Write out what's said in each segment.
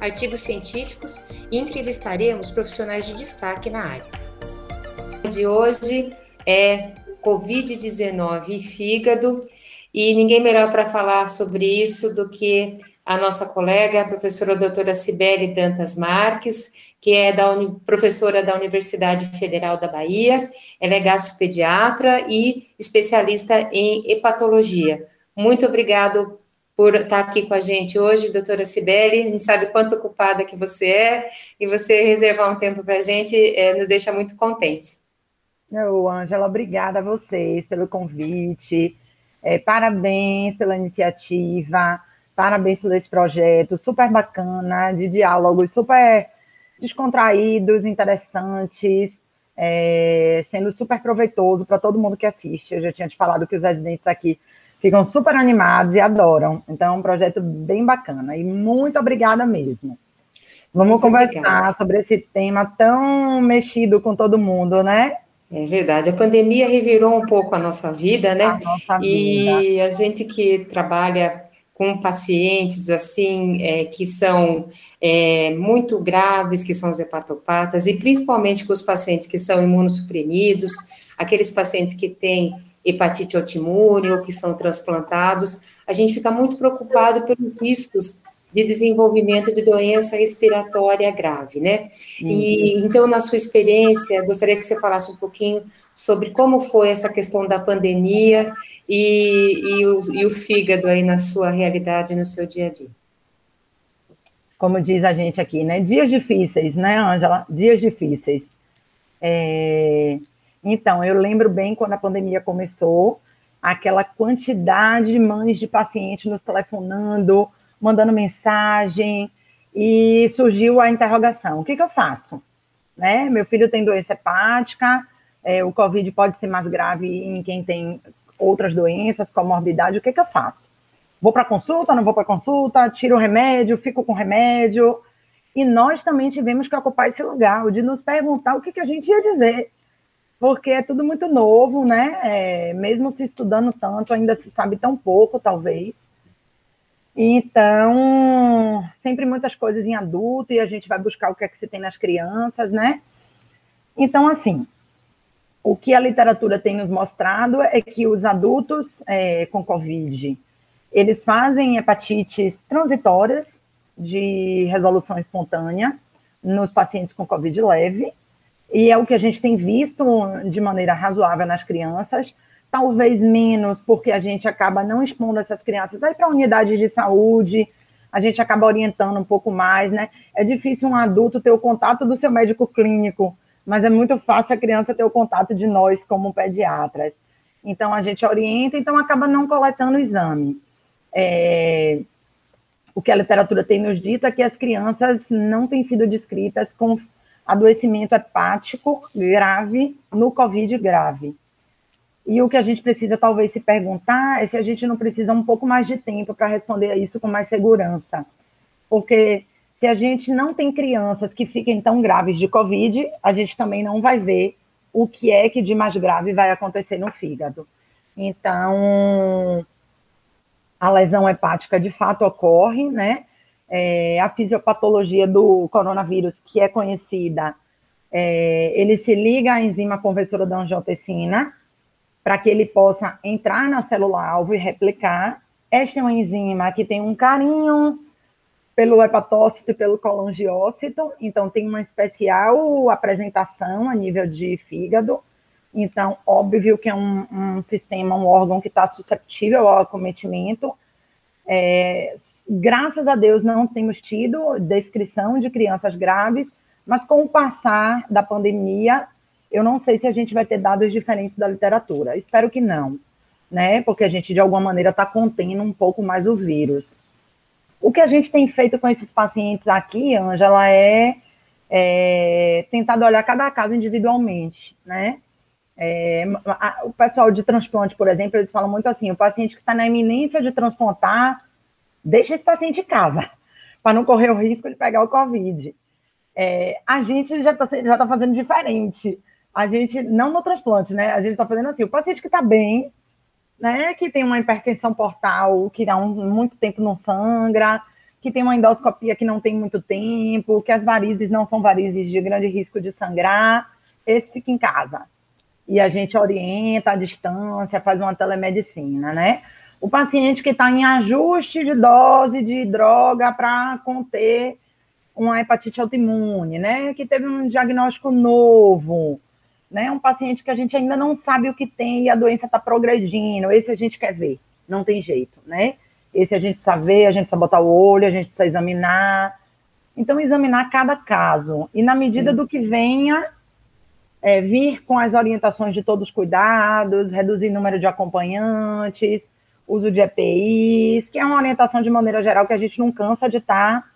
artigos científicos e entrevistaremos profissionais de destaque na área. De hoje é Covid-19 e fígado, e ninguém melhor para falar sobre isso do que a nossa colega, a professora doutora Cibele Dantas Marques, que é da professora da Universidade Federal da Bahia, ela é gastropediatra e especialista em hepatologia. Muito obrigado por estar aqui com a gente hoje, doutora Cibele. Gente sabe quanto ocupada que você é, e você reservar um tempo para a gente é, nos deixa muito contentes. Eu, Ângela, obrigada a vocês pelo convite. É, parabéns pela iniciativa, parabéns por esse projeto super bacana, de diálogos super descontraídos, interessantes, é, sendo super proveitoso para todo mundo que assiste. Eu já tinha te falado que os residentes aqui ficam super animados e adoram. Então, é um projeto bem bacana. E muito obrigada mesmo. Vamos muito conversar obrigada. sobre esse tema tão mexido com todo mundo, né? É verdade, a pandemia revirou um pouco a nossa vida, né? A nossa vida. E a gente que trabalha com pacientes assim é, que são é, muito graves, que são os hepatopatas, e principalmente com os pacientes que são imunossuprimidos, aqueles pacientes que têm hepatite autoimune ou que são transplantados, a gente fica muito preocupado pelos riscos de desenvolvimento de doença respiratória grave, né? Uhum. E então, na sua experiência, gostaria que você falasse um pouquinho sobre como foi essa questão da pandemia e, e, o, e o fígado aí na sua realidade, no seu dia a dia. Como diz a gente aqui, né? Dias difíceis, né, Ângela? Dias difíceis. É... Então, eu lembro bem quando a pandemia começou, aquela quantidade de mães de pacientes nos telefonando, mandando mensagem, e surgiu a interrogação: o que, que eu faço? Né? Meu filho tem doença hepática, é, o Covid pode ser mais grave em quem tem outras doenças, comorbidade, o que, que eu faço? Vou para consulta, não vou para consulta, tiro o remédio, fico com remédio. E nós também tivemos que ocupar esse lugar, de nos perguntar o que, que a gente ia dizer, porque é tudo muito novo, né? É, mesmo se estudando tanto, ainda se sabe tão pouco, talvez. Então, sempre muitas coisas em adulto e a gente vai buscar o que é que se tem nas crianças, né? Então, assim, o que a literatura tem nos mostrado é que os adultos é, com Covid, eles fazem hepatites transitórias de resolução espontânea nos pacientes com Covid leve, e é o que a gente tem visto de maneira razoável nas crianças, talvez menos, porque a gente acaba não expondo essas crianças aí para unidades de saúde, a gente acaba orientando um pouco mais, né? É difícil um adulto ter o contato do seu médico clínico, mas é muito fácil a criança ter o contato de nós como pediatras. Então a gente orienta, então acaba não coletando o exame. É... O que a literatura tem nos dito é que as crianças não têm sido descritas com adoecimento hepático grave no COVID grave. E o que a gente precisa talvez se perguntar é se a gente não precisa um pouco mais de tempo para responder a isso com mais segurança. Porque se a gente não tem crianças que fiquem tão graves de Covid, a gente também não vai ver o que é que de mais grave vai acontecer no fígado. Então, a lesão hepática de fato ocorre, né? É, a fisiopatologia do coronavírus, que é conhecida, é, ele se liga à enzima conversora da angiotensina, para que ele possa entrar na célula-alvo e replicar. Esta é uma enzima que tem um carinho pelo hepatócito e pelo colangiócito, então tem uma especial apresentação a nível de fígado. Então, óbvio que é um, um sistema, um órgão que está susceptível ao acometimento. É, graças a Deus não temos tido descrição de crianças graves, mas com o passar da pandemia, eu não sei se a gente vai ter dados diferentes da literatura. Espero que não, né? Porque a gente, de alguma maneira, está contendo um pouco mais o vírus. O que a gente tem feito com esses pacientes aqui, Angela, é é, olhar cada caso individualmente, né? É, a, o pessoal de transplante, por exemplo, eles falam muito assim: o paciente que está na iminência de transplantar, deixa esse paciente em casa, para não correr o risco de pegar o Covid. É, a gente já está já tá fazendo diferente. A gente, não no transplante, né? A gente está fazendo assim: o paciente que está bem, né, que tem uma hipertensão portal, que há um, muito tempo não sangra, que tem uma endoscopia que não tem muito tempo, que as varizes não são varizes de grande risco de sangrar, esse fica em casa. E a gente orienta à distância, faz uma telemedicina, né? O paciente que está em ajuste de dose de droga para conter uma hepatite autoimune, né? Que teve um diagnóstico novo, né? Um paciente que a gente ainda não sabe o que tem e a doença está progredindo. Esse a gente quer ver, não tem jeito, né? Esse a gente precisa ver, a gente precisa botar o olho, a gente precisa examinar. Então, examinar cada caso. E na medida Sim. do que venha, é, vir com as orientações de todos os cuidados, reduzir número de acompanhantes, uso de EPIs, que é uma orientação de maneira geral que a gente não cansa de estar tá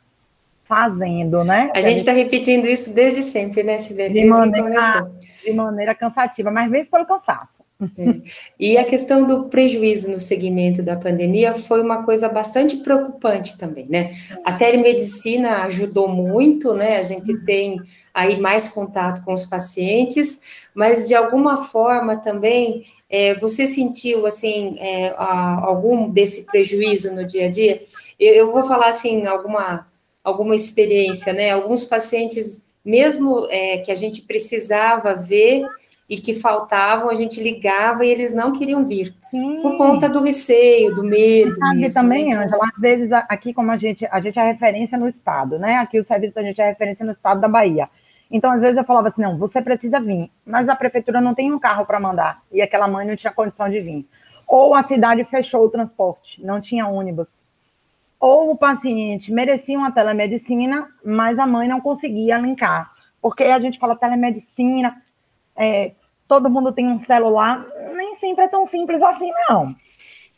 fazendo, né? A gente está repetindo isso desde sempre, né, Silvia? De maneira, de maneira cansativa, mas vezes pelo cansaço. É. E a questão do prejuízo no segmento da pandemia foi uma coisa bastante preocupante também, né? A telemedicina ajudou muito, né? A gente tem aí mais contato com os pacientes, mas de alguma forma também é, você sentiu assim é, algum desse prejuízo no dia a dia? Eu, eu, vou falar assim alguma alguma experiência, né? Alguns pacientes mesmo é, que a gente precisava ver e que faltavam, a gente ligava e eles não queriam vir. Sim. Por conta do receio, do medo. Sabe mesmo, também, né? Angela, às vezes aqui, como a gente, a gente é referência no estado, né? Aqui o serviço da gente é referência no estado da Bahia. Então, às vezes eu falava assim, não, você precisa vir, mas a prefeitura não tem um carro para mandar, e aquela mãe não tinha condição de vir. Ou a cidade fechou o transporte, não tinha ônibus. Ou o paciente merecia uma telemedicina, mas a mãe não conseguia linkar. Porque a gente fala telemedicina, é, todo mundo tem um celular, nem sempre é tão simples assim, não.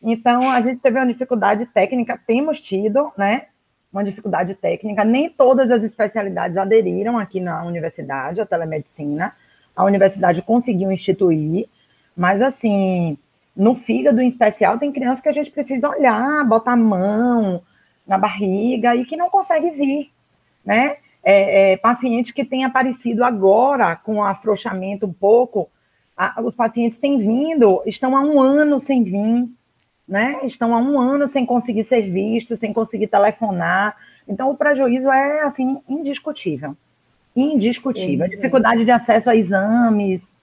Então, a gente teve uma dificuldade técnica, temos tido, né? Uma dificuldade técnica. Nem todas as especialidades aderiram aqui na universidade, a telemedicina. A universidade conseguiu instituir, mas assim, no fígado em especial, tem crianças que a gente precisa olhar, botar a mão na barriga e que não consegue vir, né? É, é, paciente que tem aparecido agora com afrouxamento um pouco, a, os pacientes têm vindo, estão há um ano sem vir, né? Estão há um ano sem conseguir ser vistos, sem conseguir telefonar. Então, o prejuízo é, assim, indiscutível. Indiscutível. É, dificuldade de acesso a exames,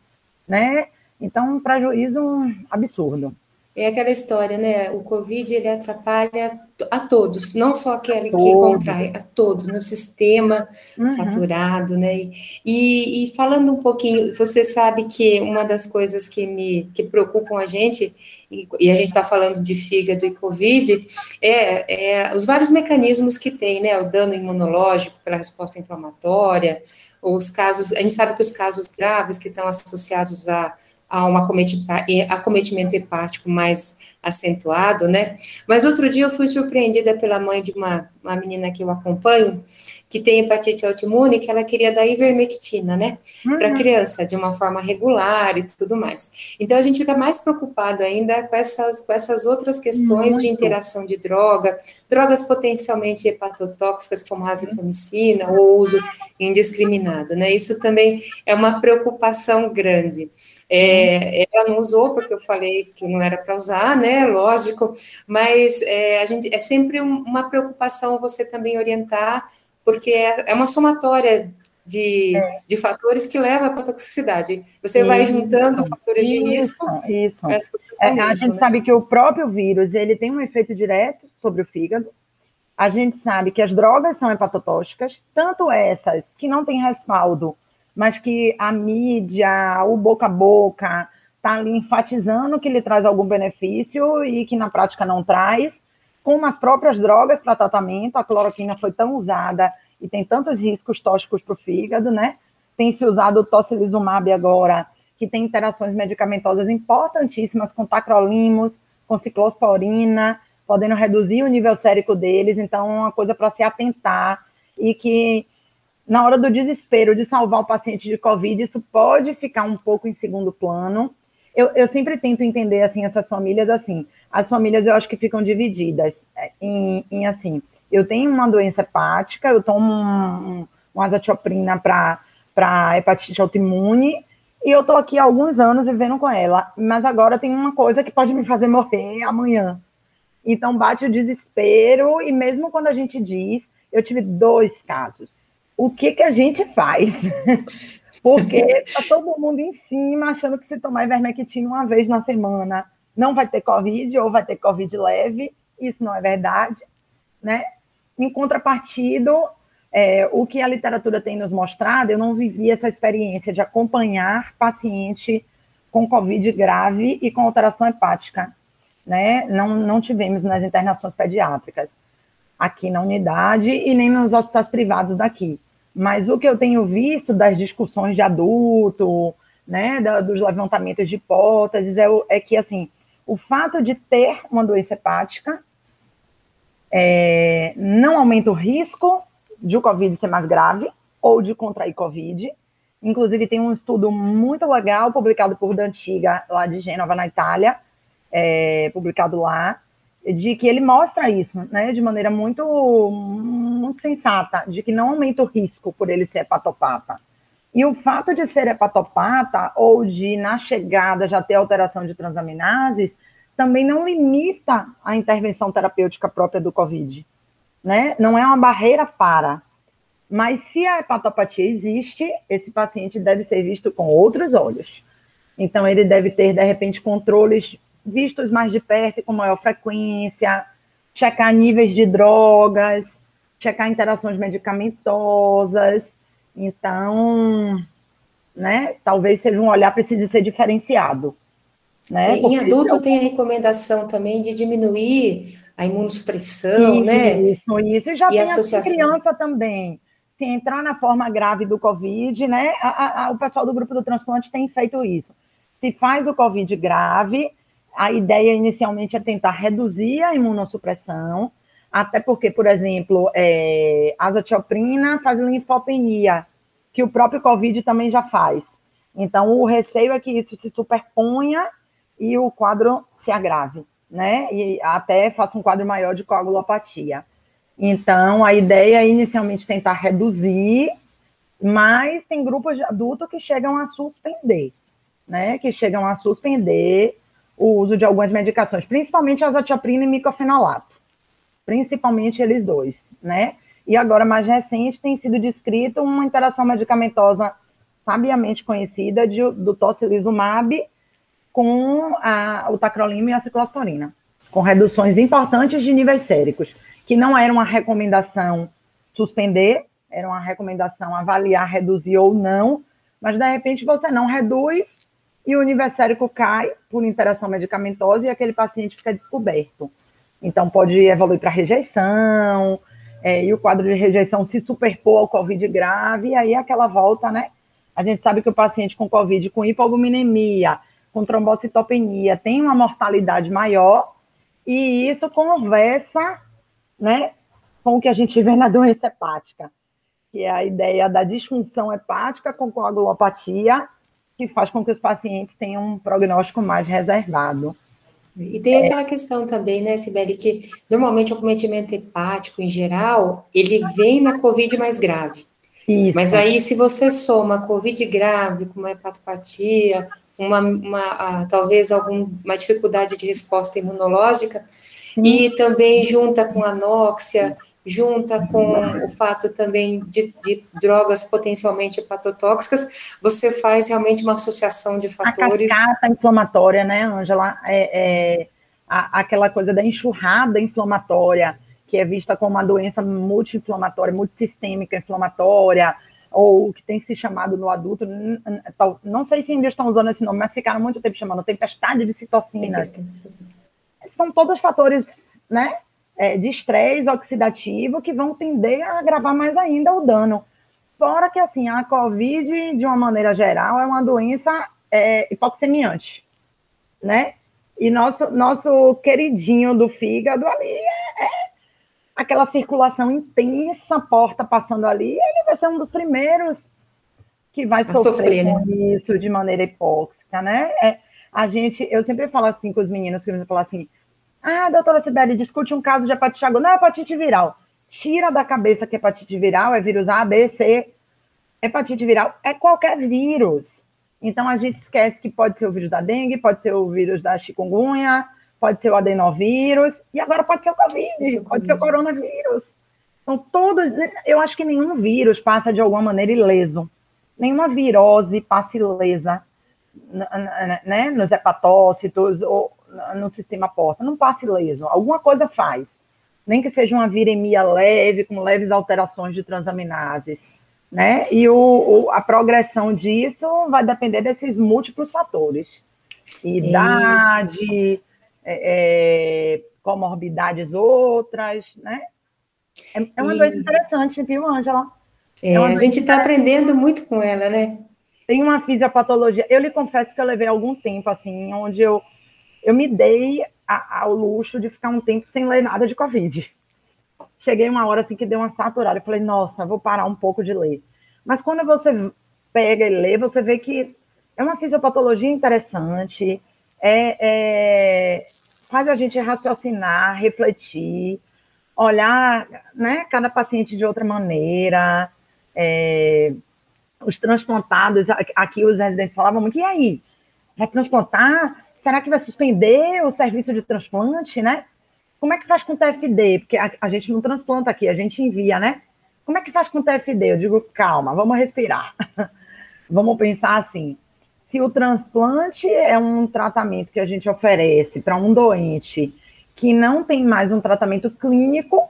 né? Então, um prejuízo absurdo. É aquela história, né? O Covid ele atrapalha a todos, não só aquele que contrai, a todos, no sistema uhum. saturado, né? E, e, falando um pouquinho, você sabe que uma das coisas que me que preocupam a gente, e, e a gente está falando de fígado e Covid, é, é, os vários mecanismos que tem, né? O dano imunológico pela resposta inflamatória, os casos, a gente sabe que os casos graves que estão associados a a um acometimento hepático mais acentuado, né? Mas outro dia eu fui surpreendida pela mãe de uma, uma menina que eu acompanho, que tem hepatite autoimune, que ela queria dar ivermectina, né? Uhum. Para criança, de uma forma regular e tudo mais. Então a gente fica mais preocupado ainda com essas, com essas outras questões Muito. de interação de droga, drogas potencialmente hepatotóxicas, como a azitromicina, ou uso indiscriminado, né? Isso também é uma preocupação grande. É, ela não usou porque eu falei que não era para usar, né? Lógico, mas é, a gente é sempre uma preocupação você também orientar, porque é, é uma somatória de, é. de fatores que leva para a toxicidade. Você isso, vai juntando fatores isso, de risco. Isso. É, a gente né? sabe que o próprio vírus ele tem um efeito direto sobre o fígado. A gente sabe que as drogas são hepatotóxicas, tanto essas que não têm respaldo mas que a mídia, o boca a boca, está ali enfatizando que ele traz algum benefício e que na prática não traz, como as próprias drogas para tratamento, a cloroquina foi tão usada e tem tantos riscos tóxicos para o fígado, né? Tem se usado o tocilizumab agora, que tem interações medicamentosas importantíssimas com tacrolimus, com ciclosporina, podendo reduzir o nível sérico deles, então é uma coisa para se atentar e que na hora do desespero de salvar o paciente de Covid, isso pode ficar um pouco em segundo plano. Eu, eu sempre tento entender, assim, essas famílias, assim, as famílias eu acho que ficam divididas é, em, em assim, eu tenho uma doença hepática, eu tomo um, um azatioprina para hepatite autoimune, e eu tô aqui há alguns anos vivendo com ela, mas agora tem uma coisa que pode me fazer morrer amanhã. Então bate o desespero, e mesmo quando a gente diz, eu tive dois casos o que, que a gente faz? Porque está todo mundo em cima, achando que se tomar ivermectina uma vez na semana não vai ter Covid ou vai ter Covid leve. Isso não é verdade. Né? Em contrapartida, é, o que a literatura tem nos mostrado, eu não vivi essa experiência de acompanhar paciente com Covid grave e com alteração hepática. Né? Não, não tivemos nas internações pediátricas aqui na unidade e nem nos hospitais privados daqui. Mas o que eu tenho visto das discussões de adulto, né, da, dos levantamentos de hipóteses, é, é, que, assim, o fato de ter uma doença hepática é, não aumenta o risco de o Covid ser mais grave ou de contrair Covid. Inclusive, tem um estudo muito legal publicado por Dantiga, lá de Gênova, na Itália, é, publicado lá, de que ele mostra isso, né, de maneira muito, muito sensata, de que não aumenta o risco por ele ser hepatopata. E o fato de ser hepatopata ou de, na chegada, já ter alteração de transaminases, também não limita a intervenção terapêutica própria do COVID, né? Não é uma barreira para. Mas se a hepatopatia existe, esse paciente deve ser visto com outros olhos. Então, ele deve ter, de repente, controles vistos mais de perto e com maior frequência, checar níveis de drogas, checar interações medicamentosas. Então, né, talvez seja um olhar precise ser diferenciado. Né? Em adulto eu... tem a recomendação também de diminuir a imunossupressão, isso, né? Isso, isso. E já e tem a criança também. Se entrar na forma grave do Covid, né? A, a, o pessoal do grupo do transplante tem feito isso. Se faz o Covid grave, a ideia inicialmente é tentar reduzir a imunossupressão, até porque, por exemplo, é, azatioprina faz linfopenia, que o próprio COVID também já faz. Então, o receio é que isso se superponha e o quadro se agrave, né? E até faça um quadro maior de coagulopatia. Então, a ideia é inicialmente tentar reduzir, mas tem grupos de adultos que chegam a suspender, né? Que chegam a suspender o uso de algumas medicações, principalmente azatioprina e micofenolato, principalmente eles dois, né? E agora, mais recente, tem sido descrito uma interação medicamentosa sabiamente conhecida de, do tocilizumab com a, o tacrolimo e a ciclosporina, com reduções importantes de níveis séricos, que não era uma recomendação suspender, era uma recomendação avaliar, reduzir ou não, mas de repente você não reduz e o nível sérico cai por interação medicamentosa e aquele paciente fica descoberto. Então, pode evoluir para rejeição, é, e o quadro de rejeição se superpor ao COVID grave, e aí aquela volta, né? A gente sabe que o paciente com COVID, com hipoalbuminemia, com trombocitopenia, tem uma mortalidade maior, e isso conversa, né, com o que a gente vê na doença hepática, que é a ideia da disfunção hepática com coagulopatia, que faz com que os pacientes tenham um prognóstico mais reservado. E tem é. aquela questão também, né, Sibeli, que normalmente o cometimento hepático, em geral, ele vem na COVID mais grave. Isso. Mas aí, se você soma COVID grave com uma hepatopatia, uma, uma talvez alguma dificuldade de resposta imunológica, e também junta com anóxia, junta com o fato também de, de, drogas potencialmente hepatotóxicas, você faz realmente uma associação de fatores. A cascata inflamatória, né, Angela? É, é a, aquela coisa da enxurrada inflamatória, que é vista como uma doença multi-inflamatória, multissistêmica inflamatória, ou que tem se chamado no adulto, não sei se ainda estão usando esse nome, mas ficaram muito tempo chamando tempestade de citocinas. São todos fatores, né, é, de estresse oxidativo que vão tender a agravar mais ainda o dano. Fora que, assim, a COVID, de uma maneira geral, é uma doença é, hipoxemiante, né? E nosso, nosso queridinho do fígado ali é, é aquela circulação intensa, porta passando ali, ele vai ser um dos primeiros que vai sofrer, sofrer né? isso de maneira hipóxica, né? É, a gente, eu sempre falo assim com os meninos, que falam assim, ah, doutora Sibeli, discute um caso de hepatite aguda. Não, é hepatite viral. Tira da cabeça que hepatite viral é vírus A, B, C. Hepatite viral é qualquer vírus. Então a gente esquece que pode ser o vírus da dengue, pode ser o vírus da chikungunya, pode ser o adenovírus, e agora pode ser o Covid, pode ser o coronavírus. Então, todos, eu acho que nenhum vírus passa de alguma maneira ileso. Nenhuma virose passa ilesa né, nos hepatócitos ou no sistema porta. Não passa ileso. Alguma coisa faz. Nem que seja uma viremia leve, com leves alterações de transaminases né? E o, o, a progressão disso vai depender desses múltiplos fatores. Idade, é, é, comorbidades outras, né? É, é uma e... doença interessante, viu, Ângela? É, a gente está aprendendo muito com ela, né? Tem uma fisiopatologia. Eu lhe confesso que eu levei algum tempo, assim, onde eu, eu me dei a, ao luxo de ficar um tempo sem ler nada de Covid cheguei uma hora assim que deu uma saturada. Eu falei, nossa, vou parar um pouco de ler. Mas quando você pega e lê, você vê que é uma fisiopatologia interessante, é, é, faz a gente raciocinar, refletir, olhar né, cada paciente de outra maneira. É, os transplantados, aqui os residentes falavam muito, e aí? Vai transplantar? Será que vai suspender o serviço de transplante, né? Como é que faz com o TFD? Porque a, a, gente não transplanta aqui, a gente envia, né? Como é que faz com o TFD? Eu digo, calma, vamos respirar. vamos pensar assim. Se o transplante é um tratamento que a gente oferece para um doente que não tem mais um tratamento clínico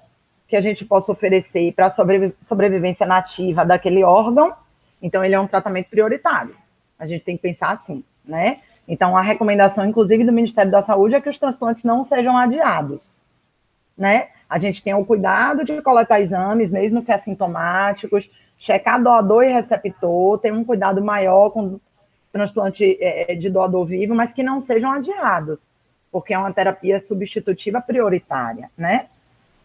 que a gente possa oferecer para a sobrevi sobrevivência nativa daquele órgão, então ele é um tratamento prioritário. A gente tem que pensar assim, né? Então, a recomendação, inclusive, do Ministério da Saúde é que os transplantes não sejam adiados né? A gente tem o cuidado de coletar exames, mesmo se assintomáticos, checar doador e receptor, tem um cuidado maior com transplante é, de doador vivo, mas que não sejam adiados, porque é uma terapia substitutiva prioritária, né?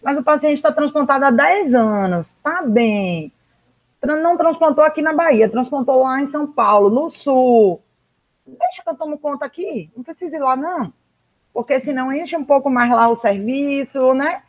Mas o paciente está transplantado há 10 anos, está bem. Não transplantou aqui na Bahia, transplantou lá em São Paulo, no Sul. Deixa que eu tomo conta aqui, não precisa ir lá, não porque senão enche um pouco mais lá o serviço, né?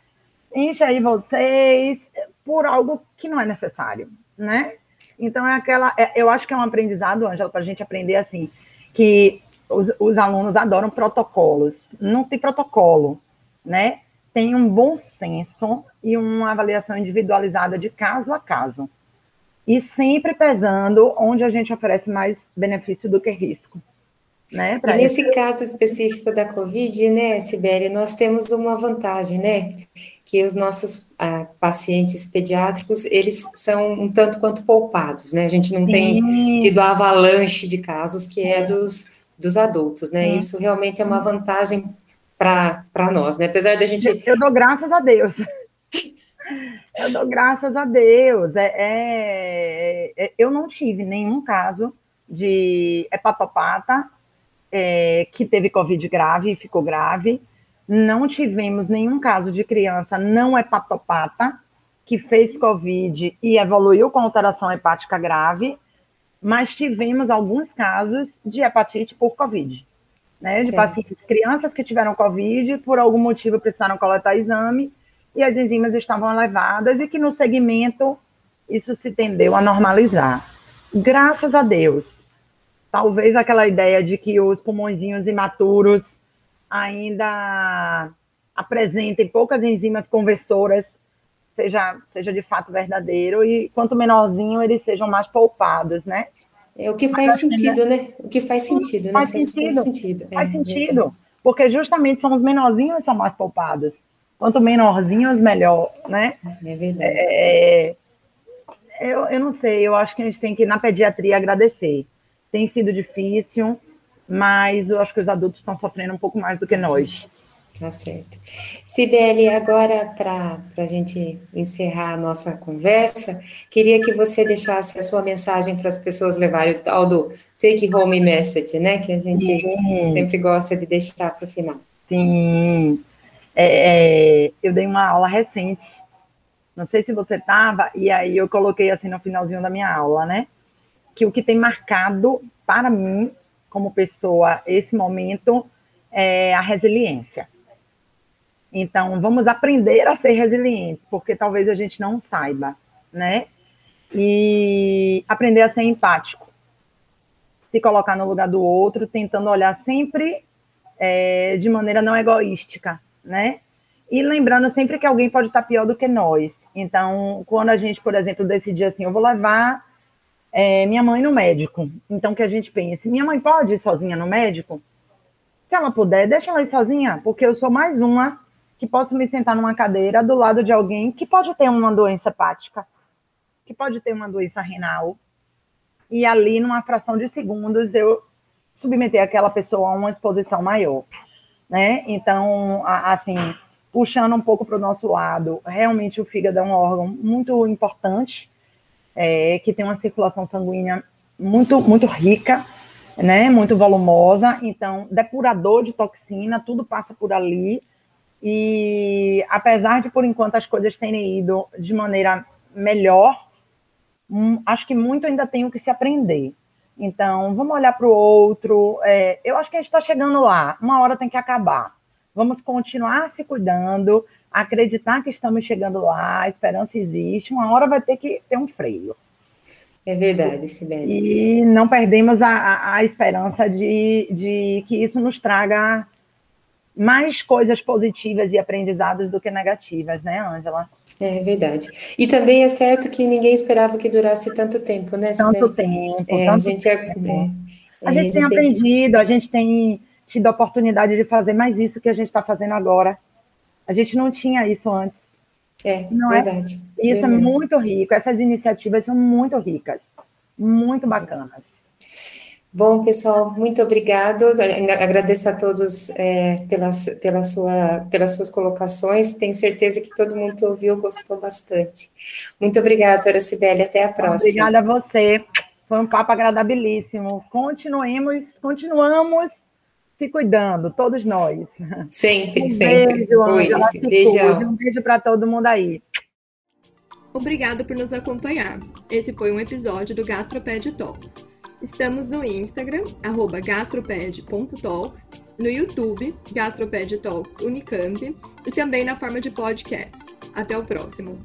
Enche aí vocês por algo que não é necessário, né? Então é aquela, é, eu acho que é um aprendizado, Ângela, para a gente aprender assim, que os, os alunos adoram protocolos. Não tem protocolo, né? Tem um bom senso e uma avaliação individualizada de caso a caso. E sempre pesando onde a gente oferece mais benefício do que risco. Né, e nesse isso. caso específico da Covid, né, Sibeli, nós temos uma vantagem, né, que os nossos ah, pacientes pediátricos, eles são um tanto quanto poupados, né, a gente não Sim. tem tido a avalanche de casos que é dos, dos adultos, né, Sim. isso realmente é uma vantagem para nós, né, apesar da gente... Eu dou graças a Deus. Eu dou graças a Deus. É, é, é, eu não tive nenhum caso de hepatopata é, que teve Covid grave e ficou grave. Não tivemos nenhum caso de criança não hepatopata que fez Covid e evoluiu com alteração hepática grave, mas tivemos alguns casos de hepatite por Covid. Né, de pacientes, crianças que tiveram Covid, por algum motivo precisaram coletar exame e as enzimas estavam elevadas e que no segmento isso se tendeu a normalizar. Graças a Deus, talvez aquela ideia de que os pulmõezinhos imaturos ainda apresentem poucas enzimas conversoras seja, seja de fato verdadeiro e quanto menorzinho eles sejam mais poupados, né? É o que faz sentido, né? O que faz sentido, faz né? Sentido. Faz sentido. Faz é, sentido, é porque justamente são os menorzinhos que são mais poupados. Quanto menorzinhos, melhor, né? É verdade. É, eu, eu não sei, eu acho que a gente tem que, na pediatria, agradecer tem sido difícil, mas eu acho que os adultos estão sofrendo um pouco mais do que nós. Tá certo. Sibeli, agora para a gente encerrar a nossa conversa, queria que você deixasse a sua mensagem para as pessoas levarem o tal do take home message, né? Que a gente Sim. sempre gosta de deixar para o final. Sim. É, é, eu dei uma aula recente Não sei se você estava, e aí eu coloquei assim no finalzinho da minha aula, né? Que o que tem marcado para mim, como pessoa, esse momento é a resiliência. Então, vamos aprender a ser resilientes, porque talvez a gente não saiba, né? E aprender a ser empático. Se colocar no lugar do outro, tentando olhar sempre é, de maneira não egoística, né? E lembrando sempre que alguém pode estar pior do que nós. Então, quando a gente, por exemplo, decidir assim, eu vou levar é, minha mãe no médico. Então, que a gente pense, minha mãe pode ir sozinha no médico? Se ela puder, deixa ela ir sozinha, porque eu sou mais uma que posso me sentar numa cadeira do lado de alguém que pode ter uma doença hepática, que pode ter uma doença renal, e ali, numa fração de segundos, eu submeter aquela pessoa a uma exposição maior, né? Então, assim, puxando um pouco para o nosso lado, realmente o fígado é um órgão muito importante, é, que tem uma circulação sanguínea muito, muito rica, né? Muito volumosa, então, depurador de toxina, tudo passa por ali. E apesar de, por enquanto, as coisas terem ido de maneira melhor, hum, acho que muito ainda tem o que se aprender. Então, vamos olhar para o outro. É, eu acho que a gente está chegando lá. Uma hora tem que acabar. Vamos continuar se cuidando, acreditar que estamos chegando lá, a esperança existe. Uma hora vai ter que ter um freio. É verdade, Sibeli. E não perdemos a, a, a esperança de, de que isso nos traga mais coisas positivas e aprendizados do que negativas, né, Ângela? É verdade. E também é certo que ninguém esperava que durasse tanto tempo, né? Tanto tempo. É, tanto a gente, é, tempo. É, a, gente tem aprendido, a gente tem tido a oportunidade de fazer mais isso que a gente está fazendo agora. A gente não tinha isso antes. É, não verdade. É? Isso verdade. é muito rico. Essas iniciativas são muito ricas, muito bacanas. Bom, pessoal, muito obrigado. Agradeço a todos é, pelas, pela sua, pelas suas colocações. Tenho certeza que todo mundo que ouviu gostou bastante. Muito obrigada, doutora Sibeli. Até a próxima. Obrigada a você. Foi um papo agradabilíssimo. Continuemos, continuamos se cuidando, todos nós. Sempre, um sempre. Beijo, Ângela. Beijão. Um beijo para todo mundo aí. Obrigado por nos acompanhar. Esse foi um episódio do Gastroped Talks. Estamos no Instagram, arroba gastroped.talks, no YouTube, Gastroped Talks Unicamp, e também na forma de podcast. Até o próximo!